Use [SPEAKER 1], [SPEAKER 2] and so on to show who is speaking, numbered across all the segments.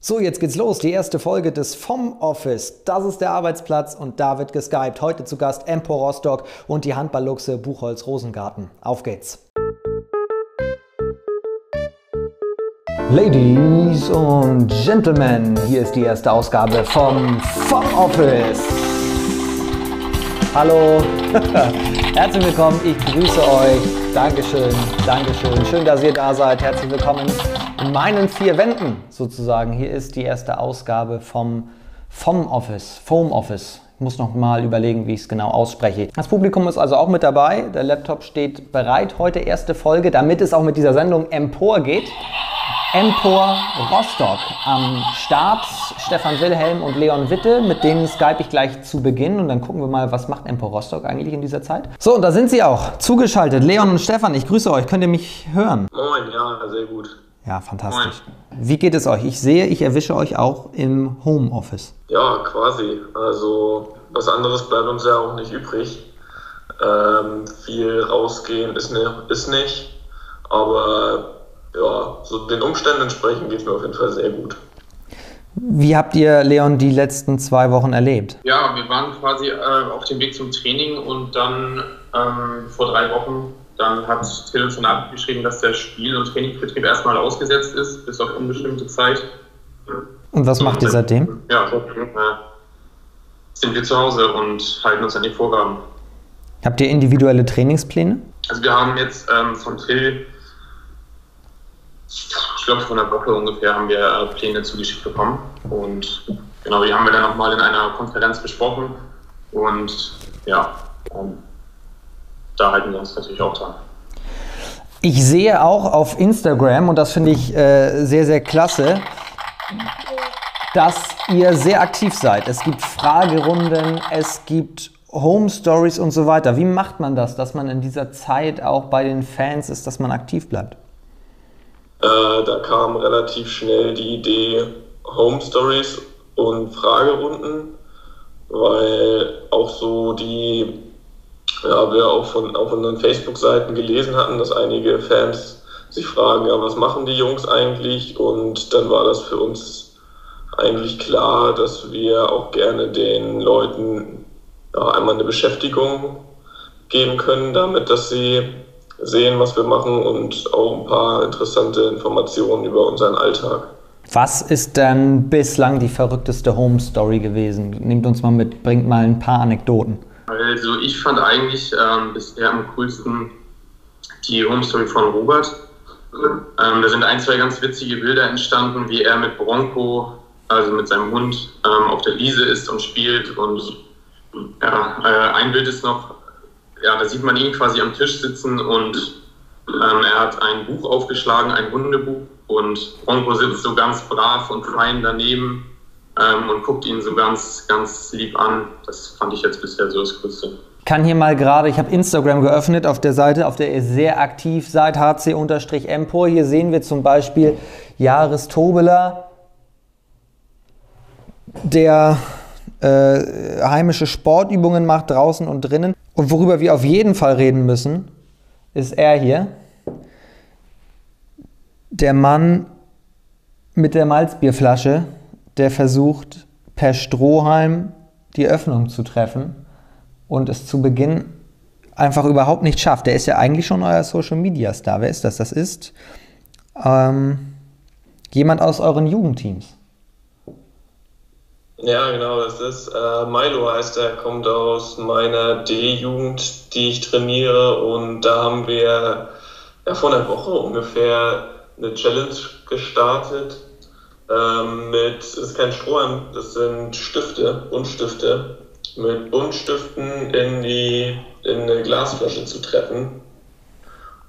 [SPEAKER 1] So, jetzt geht's los. Die erste Folge des Vom Office. Das ist der Arbeitsplatz und da wird geskypt. Heute zu Gast Empor Rostock und die Handballluchse Buchholz Rosengarten. Auf geht's. Ladies und Gentlemen, hier ist die erste Ausgabe vom Vom Office. Hallo, herzlich willkommen, ich grüße euch. Dankeschön, Dankeschön. Schön, dass ihr da seid. Herzlich willkommen in meinen vier Wänden sozusagen. Hier ist die erste Ausgabe vom vom Office, Foam Office. Ich muss noch mal überlegen, wie ich es genau ausspreche. Das Publikum ist also auch mit dabei. Der Laptop steht bereit. Heute erste Folge, damit es auch mit dieser Sendung empor geht. Empor Rostock am Start. Stefan Wilhelm und Leon Witte, mit denen Skype ich gleich zu Beginn und dann gucken wir mal, was macht Empor Rostock eigentlich in dieser Zeit. So, und da sind sie auch, zugeschaltet. Leon und Stefan, ich grüße euch. Könnt ihr mich hören?
[SPEAKER 2] Moin, ja, sehr gut.
[SPEAKER 1] Ja, fantastisch. Wie geht es euch? Ich sehe, ich erwische euch auch im Homeoffice.
[SPEAKER 2] Ja, quasi. Also was anderes bleibt uns ja auch nicht übrig. Ähm, viel rausgehen ist, ne, ist nicht. Aber ja, so den Umständen entsprechend geht es mir auf jeden Fall sehr gut.
[SPEAKER 1] Wie habt ihr, Leon, die letzten zwei Wochen erlebt?
[SPEAKER 3] Ja, wir waren quasi äh, auf dem Weg zum Training und dann ähm, vor drei Wochen dann hat Till uns eine geschrieben, dass der Spiel- und Trainingsbetrieb erstmal ausgesetzt ist, bis auf unbestimmte Zeit.
[SPEAKER 1] Und was macht ihr seitdem?
[SPEAKER 3] Ja, äh, sind wir zu Hause und halten uns an die Vorgaben.
[SPEAKER 1] Habt ihr individuelle Trainingspläne?
[SPEAKER 3] Also wir haben jetzt ähm, von Till, ich glaube vor einer Woche ungefähr, haben wir äh, Pläne zugeschickt bekommen. Und genau, die haben wir dann nochmal in einer Konferenz besprochen. Und ja, ähm, da halten wir uns natürlich auch dran.
[SPEAKER 1] Ich sehe auch auf Instagram, und das finde ich äh, sehr, sehr klasse, dass ihr sehr aktiv seid. Es gibt Fragerunden, es gibt Home Stories und so weiter. Wie macht man das, dass man in dieser Zeit auch bei den Fans ist, dass man aktiv bleibt?
[SPEAKER 2] Äh, da kam relativ schnell die Idee Home Stories und Fragerunden, weil auch so die ja, wir auch von auf unseren Facebook-Seiten gelesen hatten, dass einige Fans sich fragen, ja, was machen die Jungs eigentlich? Und dann war das für uns eigentlich klar, dass wir auch gerne den Leuten ja, einmal eine Beschäftigung geben können, damit, dass sie sehen, was wir machen und auch ein paar interessante Informationen über unseren Alltag.
[SPEAKER 1] Was ist denn bislang die verrückteste Home Story gewesen? Nehmt uns mal mit, bringt mal ein paar Anekdoten.
[SPEAKER 3] Also ich fand eigentlich ähm, bisher am coolsten die Home Story von Robert. Ähm, da sind ein, zwei ganz witzige Bilder entstanden, wie er mit Bronco, also mit seinem Hund, ähm, auf der Wiese ist und spielt. Und ja, äh, ein Bild ist noch, ja, da sieht man ihn quasi am Tisch sitzen und ähm, er hat ein Buch aufgeschlagen, ein Hundebuch. Und Bronco sitzt so ganz brav und fein daneben ähm, und guckt ihn so ganz, ganz lieb an. Das fand ich jetzt bisher so das Größte.
[SPEAKER 1] Ich kann hier mal gerade, ich habe Instagram geöffnet auf der Seite, auf der ihr sehr aktiv seid, hc-empor. Hier sehen wir zum Beispiel Jahres Tobeler, der äh, heimische Sportübungen macht draußen und drinnen. Und worüber wir auf jeden Fall reden müssen, ist er hier. Der Mann mit der Malzbierflasche, der versucht per Strohhalm die Öffnung zu treffen und es zu Beginn einfach überhaupt nicht schafft. Der ist ja eigentlich schon euer Social Media Star. Wer ist das? Das ist ähm, jemand aus euren Jugendteams.
[SPEAKER 2] Ja, genau, das ist äh, Milo heißt er, kommt aus meiner D-Jugend, die ich trainiere und da haben wir ja, vor einer Woche ungefähr eine Challenge gestartet ähm, mit, das ist kein Strohhalm, das sind Stifte, Buntstifte, mit Buntstiften in die in eine Glasflasche zu treffen.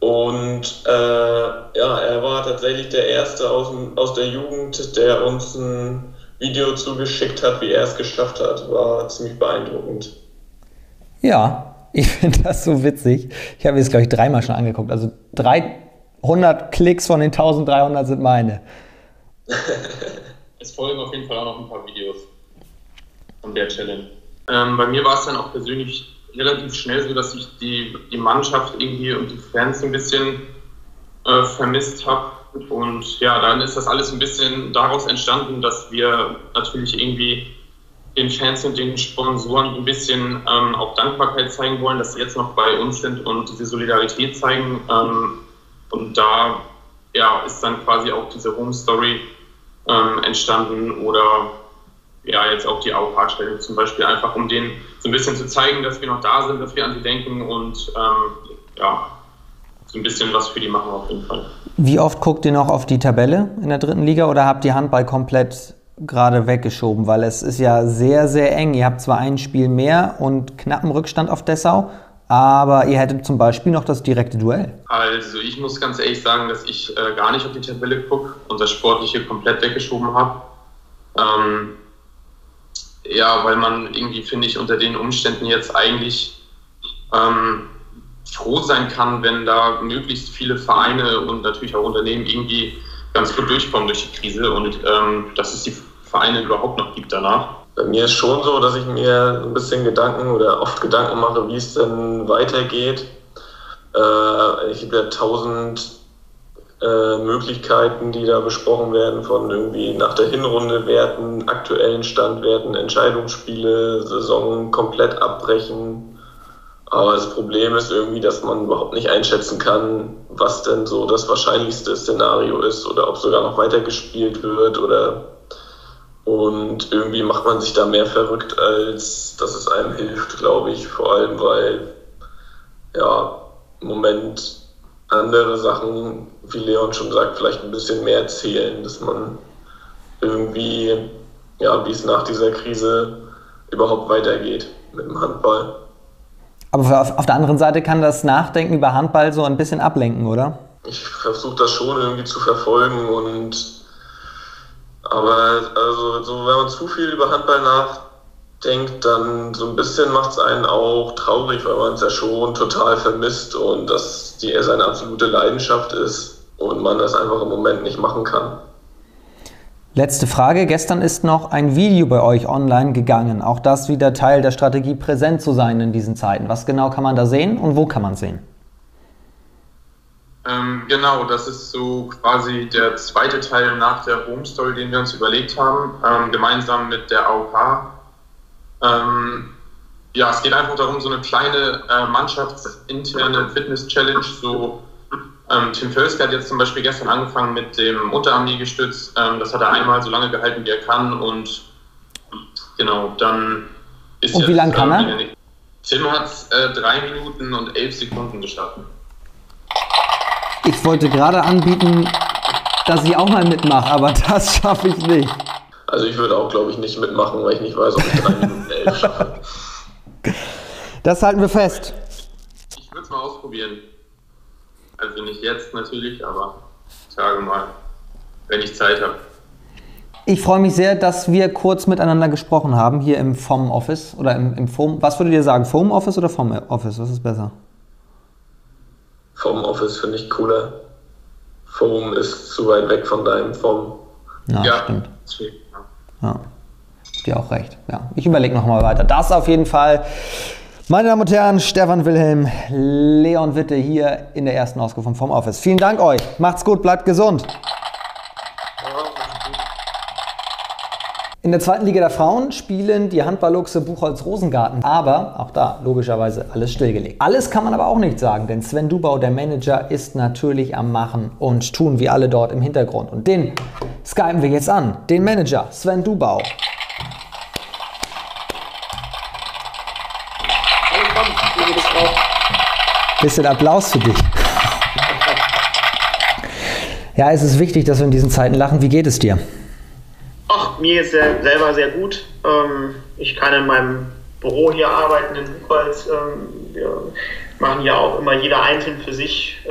[SPEAKER 2] Und äh, ja, er war tatsächlich der Erste aus, aus der Jugend, der uns ein Video zugeschickt hat, wie er es geschafft hat. War ziemlich beeindruckend.
[SPEAKER 1] Ja, ich finde das so witzig. Ich habe es, glaube ich, dreimal schon angeguckt. Also 300 Klicks von den 1300 sind meine.
[SPEAKER 3] es folgen auf jeden Fall auch noch ein paar Videos von der Challenge. Ähm, bei mir war es dann auch persönlich relativ schnell so, dass ich die, die Mannschaft irgendwie und die Fans ein bisschen äh, vermisst habe. Und ja, dann ist das alles ein bisschen daraus entstanden, dass wir natürlich irgendwie den Fans und den Sponsoren ein bisschen ähm, auch Dankbarkeit zeigen wollen, dass sie jetzt noch bei uns sind und diese Solidarität zeigen. Ähm, und da ja, ist dann quasi auch diese Home Story ähm, entstanden oder ja, jetzt auch die AOH-Stelle zum Beispiel, einfach um denen so ein bisschen zu zeigen, dass wir noch da sind, dass wir an sie denken und ähm, ja, so ein bisschen was für die machen auf jeden Fall.
[SPEAKER 1] Wie oft guckt ihr noch auf die Tabelle in der dritten Liga oder habt ihr Handball komplett gerade weggeschoben? Weil es ist ja sehr, sehr eng. Ihr habt zwar ein Spiel mehr und knappen Rückstand auf Dessau, aber ihr hättet zum Beispiel noch das direkte Duell.
[SPEAKER 3] Also ich muss ganz ehrlich sagen, dass ich äh, gar nicht auf die Tabelle gucke und das Sportliche komplett weggeschoben habe. Ähm, ja, weil man irgendwie, finde ich, unter den Umständen jetzt eigentlich ähm, froh sein kann, wenn da möglichst viele Vereine und natürlich auch Unternehmen irgendwie ganz gut durchkommen durch die Krise und ähm, dass es die Vereine überhaupt noch gibt danach.
[SPEAKER 2] Bei mir ist schon so, dass ich mir ein bisschen Gedanken oder oft Gedanken mache, wie es denn weitergeht. Äh, ich habe ja tausend äh, Möglichkeiten, die da besprochen werden, von irgendwie nach der Hinrunde werten, aktuellen Standwerten, Entscheidungsspiele, Saison komplett abbrechen, aber das Problem ist irgendwie, dass man überhaupt nicht einschätzen kann, was denn so das wahrscheinlichste Szenario ist oder ob sogar noch weitergespielt wird oder und irgendwie macht man sich da mehr verrückt, als dass es einem hilft, glaube ich. Vor allem, weil ja im Moment andere Sachen, wie Leon schon sagt, vielleicht ein bisschen mehr zählen, dass man irgendwie, ja, wie es nach dieser Krise überhaupt weitergeht mit dem Handball.
[SPEAKER 1] Aber auf, der anderen Seite kann das Nachdenken über Handball so ein bisschen ablenken, oder?
[SPEAKER 2] Ich versuche das schon irgendwie zu verfolgen und aber also so, wenn man zu viel über Handball nachdenkt, dann so ein bisschen macht es einen auch traurig, weil man es ja schon total vermisst und dass die seine absolute Leidenschaft ist und man das einfach im Moment nicht machen kann.
[SPEAKER 1] Letzte Frage. Gestern ist noch ein Video bei euch online gegangen. Auch das wieder Teil der Strategie, präsent zu sein in diesen Zeiten. Was genau kann man da sehen und wo kann man sehen?
[SPEAKER 3] Ähm, genau, das ist so quasi der zweite Teil nach der Home Story, den wir uns überlegt haben, ähm, gemeinsam mit der AOK. Ähm, ja, es geht einfach darum, so eine kleine äh, mannschaftsinterne Fitness-Challenge, so ähm, Tim Völske hat jetzt zum Beispiel gestern angefangen mit dem Unterarmliegestütz. Ähm, das hat er einmal so lange gehalten, wie er kann. Und genau, dann ist
[SPEAKER 1] Und wie lange kann er?
[SPEAKER 3] Tim hat äh, drei Minuten und elf Sekunden geschafft.
[SPEAKER 1] Ich wollte gerade anbieten, dass ich auch mal mitmache, aber das schaffe ich nicht.
[SPEAKER 2] Also ich würde auch, glaube ich, nicht mitmachen, weil ich nicht weiß, ob ich drei Minuten elf schaffe.
[SPEAKER 1] Das halten wir fest.
[SPEAKER 3] Ich würde es mal ausprobieren. Also nicht jetzt natürlich, aber sage mal, wenn ich Zeit habe.
[SPEAKER 1] Ich freue mich sehr, dass wir kurz miteinander gesprochen haben, hier im FOM Office oder im, im FOM. Was würdet ihr sagen, FOM Office oder FOM Office? Was ist besser?
[SPEAKER 2] FOM Office finde ich cooler. FOM ist zu weit weg von deinem FOM.
[SPEAKER 1] Ja, ja stimmt. Ja, dir auch recht. Ja, ich überlege nochmal weiter. Das auf jeden Fall meine Damen und Herren, Stefan Wilhelm, Leon Witte hier in der ersten Ausgabe vom Office. Vielen Dank euch. Macht's gut, bleibt gesund. In der zweiten Liga der Frauen spielen die Handballluchse Buchholz Rosengarten, aber auch da logischerweise alles stillgelegt. Alles kann man aber auch nicht sagen, denn Sven Dubau, der Manager, ist natürlich am Machen und tun wie alle dort im Hintergrund. Und den skypen wir jetzt an, den Manager Sven Dubau. Bisschen Applaus für dich. Ja, es ist wichtig, dass wir in diesen Zeiten lachen. Wie geht es dir?
[SPEAKER 4] Ach, mir ist es selber sehr gut. Ähm, ich kann in meinem Büro hier arbeiten in Buchholz. Ähm, wir machen ja auch immer jeder einzeln für sich. Äh,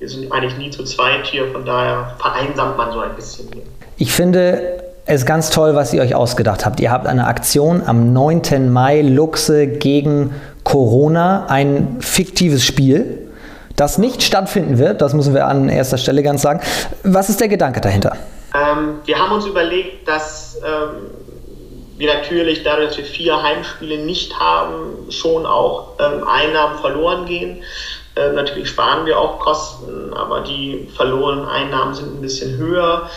[SPEAKER 4] wir sind eigentlich nie zu zweit hier, von daher vereinsamt man so ein bisschen hier.
[SPEAKER 1] Ich finde, es ist ganz toll, was ihr euch ausgedacht habt. Ihr habt eine Aktion am 9. Mai Luchse gegen Corona, ein fiktives Spiel, das nicht stattfinden wird. Das müssen wir an erster Stelle ganz sagen. Was ist der Gedanke dahinter?
[SPEAKER 4] Ähm, wir haben uns überlegt, dass ähm, wir natürlich dadurch, dass wir vier Heimspiele nicht haben, schon auch ähm, Einnahmen verloren gehen. Äh, natürlich sparen wir auch Kosten, aber die verlorenen Einnahmen sind ein bisschen höher.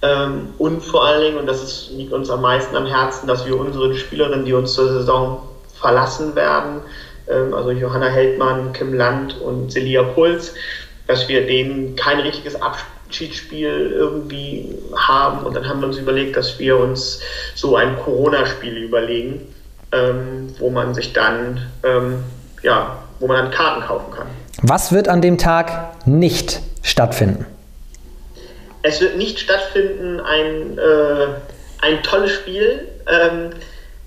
[SPEAKER 4] Ähm, und vor allen Dingen, und das ist, liegt uns am meisten am Herzen, dass wir unsere Spielerinnen, die uns zur Saison verlassen werden, ähm, also Johanna Heldmann, Kim Land und Celia Puls, dass wir denen kein richtiges Abschiedsspiel irgendwie haben. Und dann haben wir uns überlegt, dass wir uns so ein Corona-Spiel überlegen, ähm, wo man sich dann, ja, wo man dann Karten kaufen kann.
[SPEAKER 1] Was wird an dem Tag nicht stattfinden?
[SPEAKER 4] Es wird nicht stattfinden ein, äh, ein tolles Spiel. Ähm,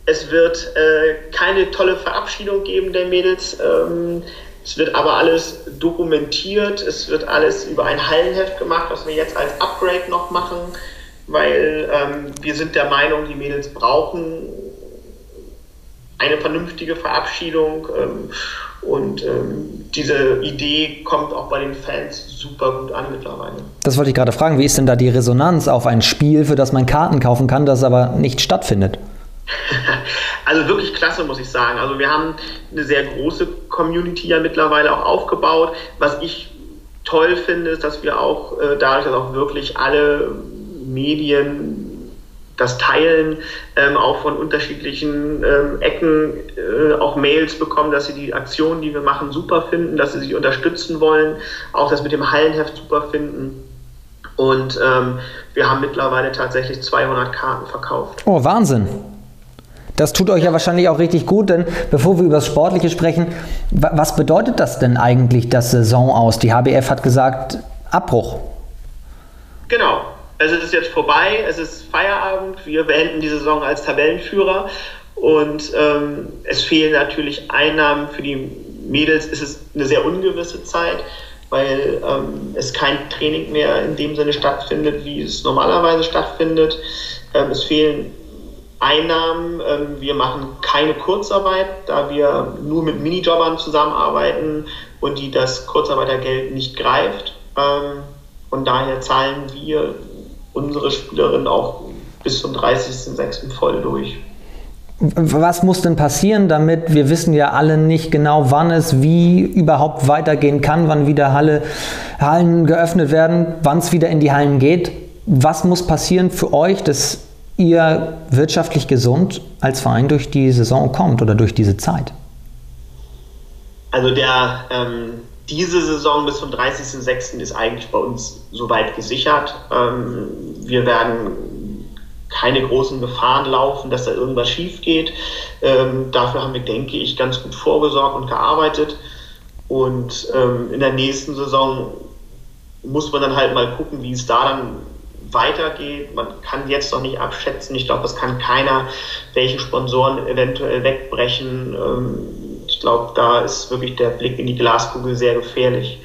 [SPEAKER 4] es wird äh, keine tolle Verabschiedung geben der Mädels. Ähm, es wird aber alles dokumentiert. Es wird alles über ein Hallenheft gemacht, was wir jetzt als Upgrade noch machen, weil ähm, wir sind der Meinung, die Mädels brauchen eine vernünftige Verabschiedung. Ähm, und ähm, diese Idee kommt auch bei den Fans super gut an mittlerweile.
[SPEAKER 1] Das wollte ich gerade fragen. Wie ist denn da die Resonanz auf ein Spiel, für das man Karten kaufen kann, das aber nicht stattfindet?
[SPEAKER 4] Also wirklich klasse, muss ich sagen. Also wir haben eine sehr große Community ja mittlerweile auch aufgebaut. Was ich toll finde, ist, dass wir auch äh, dadurch, dass auch wirklich alle Medien das Teilen ähm, auch von unterschiedlichen ähm, Ecken äh, auch Mails bekommen, dass sie die Aktionen, die wir machen, super finden, dass sie sich unterstützen wollen, auch das mit dem Hallenheft super finden. Und ähm, wir haben mittlerweile tatsächlich 200 Karten verkauft.
[SPEAKER 1] Oh, Wahnsinn! Das tut euch ja wahrscheinlich auch richtig gut, denn bevor wir über das Sportliche sprechen, was bedeutet das denn eigentlich, das Saison aus? Die HBF hat gesagt, Abbruch.
[SPEAKER 4] Genau, es ist jetzt vorbei, es ist Feierabend, wir beenden die Saison als Tabellenführer und ähm, es fehlen natürlich Einnahmen für die Mädels. Es ist eine sehr ungewisse Zeit, weil ähm, es kein Training mehr in dem Sinne stattfindet, wie es normalerweise stattfindet. Ähm, es fehlen Einnahmen. Ähm, wir machen keine Kurzarbeit, da wir nur mit Minijobbern zusammenarbeiten und die das Kurzarbeitergeld nicht greift. Ähm, und daher zahlen wir unsere Spielerinnen auch bis zum 30.06. voll durch.
[SPEAKER 1] Was muss denn passieren, damit wir wissen ja alle nicht genau, wann es wie überhaupt weitergehen kann, wann wieder Halle, Hallen geöffnet werden, wann es wieder in die Hallen geht? Was muss passieren für euch, dass ihr wirtschaftlich gesund als Verein durch die Saison kommt oder durch diese Zeit?
[SPEAKER 4] Also der ähm, diese Saison bis zum 30.06. ist eigentlich bei uns soweit gesichert. Ähm, wir werden keine großen Gefahren laufen, dass da irgendwas schief geht. Ähm, dafür haben wir, denke ich, ganz gut vorgesorgt und gearbeitet. Und ähm, in der nächsten Saison muss man dann halt mal gucken, wie es da dann weitergeht. Man kann jetzt noch nicht abschätzen. Ich glaube, es kann keiner, welche Sponsoren eventuell wegbrechen ich glaube, da ist wirklich der Blick in die Glaskugel sehr gefährlich.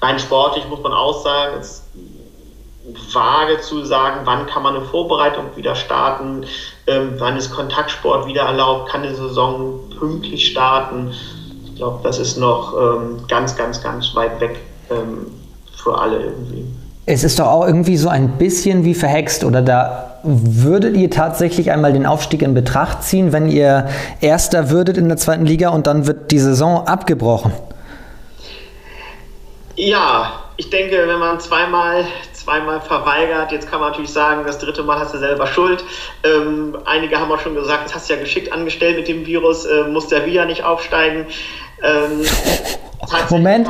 [SPEAKER 4] Rein sportlich muss man auch sagen, es ist vage zu sagen, wann kann man eine Vorbereitung wieder starten, ähm, wann ist Kontaktsport wieder erlaubt, kann eine Saison pünktlich starten. Ich glaube, das ist noch ähm, ganz, ganz, ganz weit weg ähm, für alle irgendwie.
[SPEAKER 1] Es ist doch auch irgendwie so ein bisschen wie verhext oder da würdet ihr tatsächlich einmal den Aufstieg in Betracht ziehen, wenn ihr Erster würdet in der zweiten Liga und dann wird die Saison abgebrochen?
[SPEAKER 4] Ja, ich denke, wenn man zweimal, zweimal verweigert, jetzt kann man natürlich sagen, das dritte Mal hast du selber Schuld. Ähm, einige haben auch schon gesagt, das hast du ja geschickt angestellt mit dem Virus, äh, muss der wieder nicht aufsteigen. Ähm,
[SPEAKER 1] Moment.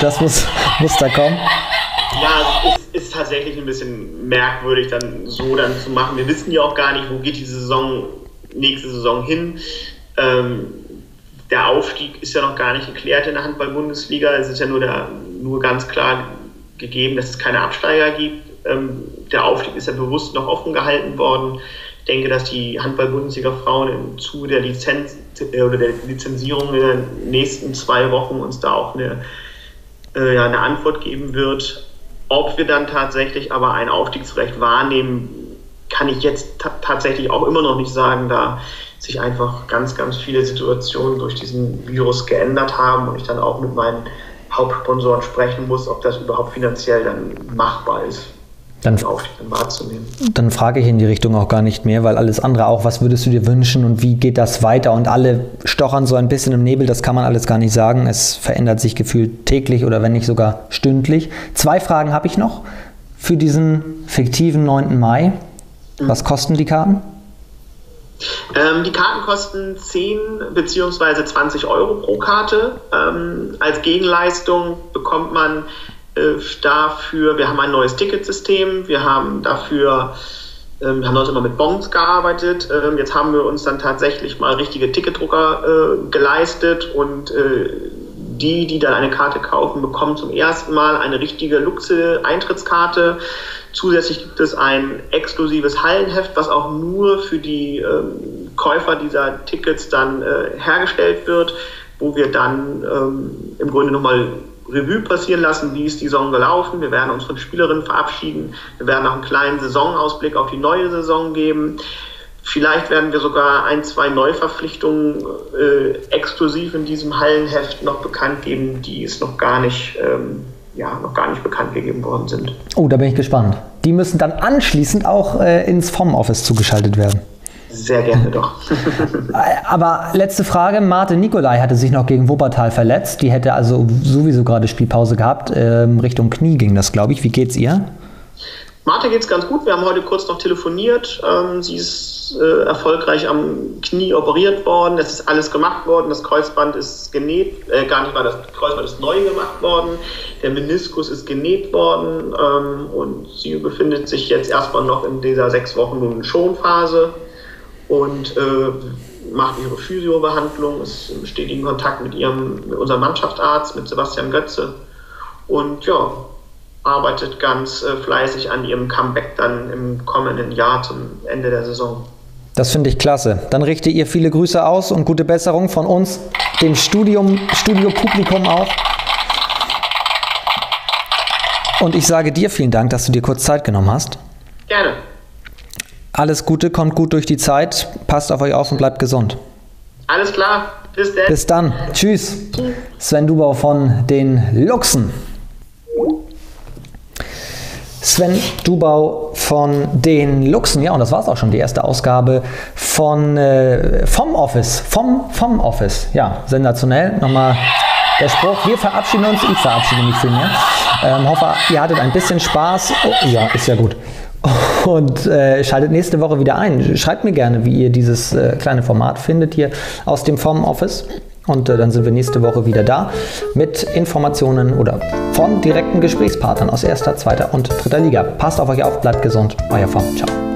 [SPEAKER 1] Das muss, muss da kommen.
[SPEAKER 4] Ja, es ist, ist, tatsächlich ein bisschen merkwürdig, dann so dann zu machen. Wir wissen ja auch gar nicht, wo geht die Saison, nächste Saison hin. Ähm, der Aufstieg ist ja noch gar nicht geklärt in der Handball-Bundesliga. Es ist ja nur, der, nur ganz klar gegeben, dass es keine Absteiger gibt. Ähm, der Aufstieg ist ja bewusst noch offen gehalten worden. Ich denke, dass die Handball-Bundesliga-Frauen im Zuge der Lizenz äh, oder der Lizenzierung in den nächsten zwei Wochen uns da auch eine, äh, ja, eine Antwort geben wird. Ob wir dann tatsächlich aber ein Aufstiegsrecht wahrnehmen, kann ich jetzt tatsächlich auch immer noch nicht sagen, da sich einfach ganz, ganz viele Situationen durch diesen Virus geändert haben und ich dann auch mit meinen Hauptsponsoren sprechen muss, ob das überhaupt finanziell dann machbar ist.
[SPEAKER 1] Dann, wahrzunehmen. Dann frage ich in die Richtung auch gar nicht mehr, weil alles andere auch, was würdest du dir wünschen und wie geht das weiter? Und alle stochern so ein bisschen im Nebel, das kann man alles gar nicht sagen. Es verändert sich gefühlt täglich oder wenn nicht sogar stündlich. Zwei Fragen habe ich noch für diesen fiktiven 9. Mai. Was kosten die Karten?
[SPEAKER 4] Ähm, die Karten kosten 10 bzw. 20 Euro pro Karte. Ähm, als Gegenleistung bekommt man dafür, wir haben ein neues Ticketsystem, wir haben dafür, äh, wir haben dort immer mit Bons gearbeitet, äh, jetzt haben wir uns dann tatsächlich mal richtige Ticketdrucker äh, geleistet und äh, die, die dann eine Karte kaufen, bekommen zum ersten Mal eine richtige Luxe-Eintrittskarte. Zusätzlich gibt es ein exklusives Hallenheft, was auch nur für die ähm, Käufer dieser Tickets dann äh, hergestellt wird, wo wir dann ähm, im Grunde nochmal Revue passieren lassen, wie ist die Saison gelaufen. Wir werden uns von Spielerinnen verabschieden. Wir werden auch einen kleinen Saisonausblick auf die neue Saison geben. Vielleicht werden wir sogar ein, zwei Neuverpflichtungen äh, exklusiv in diesem Hallenheft noch bekannt geben, die es noch gar nicht, ähm, ja, noch gar nicht bekannt gegeben worden sind.
[SPEAKER 1] Oh, da bin ich gespannt. Die müssen dann anschließend auch äh, ins FOM-Office zugeschaltet werden.
[SPEAKER 4] Sehr gerne doch.
[SPEAKER 1] Aber letzte Frage. Marte Nikolai hatte sich noch gegen Wuppertal verletzt. Die hätte also sowieso gerade Spielpause gehabt. Ähm, Richtung Knie ging das, glaube ich. Wie geht's ihr?
[SPEAKER 4] Marte geht's ganz gut. Wir haben heute kurz noch telefoniert. Ähm, sie ist äh, erfolgreich am Knie operiert worden. Es ist alles gemacht worden. Das Kreuzband ist genäht. Äh, gar nicht mal, das Kreuzband ist neu gemacht worden. Der Meniskus ist genäht worden. Ähm, und sie befindet sich jetzt erstmal noch in dieser sechs Wochen Schonphase und äh, macht ihre Physiobehandlung, ist im stetigen Kontakt mit, ihrem, mit unserem Mannschaftsarzt, mit Sebastian Götze und ja, arbeitet ganz äh, fleißig an ihrem Comeback dann im kommenden Jahr zum Ende der Saison.
[SPEAKER 1] Das finde ich klasse. Dann richte ihr viele Grüße aus und gute Besserung von uns, dem Studium, Studio-Publikum auch. Und ich sage dir vielen Dank, dass du dir kurz Zeit genommen hast.
[SPEAKER 4] Gerne.
[SPEAKER 1] Alles Gute, kommt gut durch die Zeit, passt auf euch auf und bleibt gesund.
[SPEAKER 4] Alles klar,
[SPEAKER 1] bis dann. Bis dann. Tschüss. Sven Dubau von den Luchsen. Sven Dubau von den Luchsen. Ja, und das war es auch schon, die erste Ausgabe von, äh, vom Office. Vom, vom Office. Ja, sensationell. Nochmal der Spruch. Wir verabschieden uns. Ich verabschiede mich vielmehr. Ähm, hoffe, ihr hattet ein bisschen Spaß. Oh, ja, ist ja gut und äh, schaltet nächste Woche wieder ein. Schreibt mir gerne, wie ihr dieses äh, kleine Format findet hier aus dem Form Office. Und äh, dann sind wir nächste Woche wieder da mit Informationen oder von direkten Gesprächspartnern aus erster, zweiter und dritter Liga. Passt auf euch auf, bleibt gesund. Euer Form. Ciao.